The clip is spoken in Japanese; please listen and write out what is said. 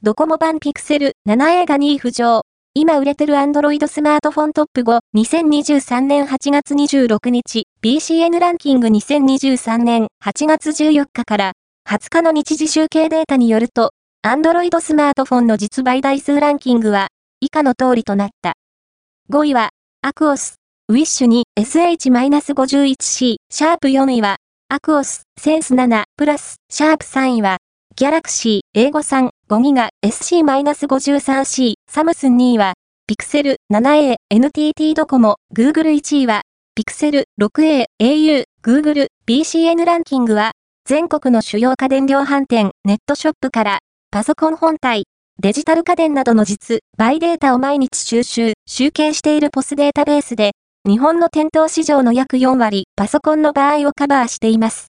ドコモ版ピクセル 7A が2位浮上。今売れてる Android スマートフォントップ5、2023年8月26日、BCN ランキング2023年8月14日から20日の日時集計データによると、Android スマートフォンの実売台数ランキングは以下の通りとなった。5位は、アクオス、ウィッシュに SH-51C、シャープ4位は、アクオス、センス7、プラス、シャープ3位は、ギャラクシー、英語3、5ギガ、SC-53C、サムスン2位は、ピクセル 7A、NTT ドコモ、Google 1位は、ピクセル 6A、au、Google、BCN ランキングは、全国の主要家電量販店、ネットショップから、パソコン本体、デジタル家電などの実、バイデータを毎日収集、集計しているポスデータベースで、日本の店頭市場の約4割、パソコンの場合をカバーしています。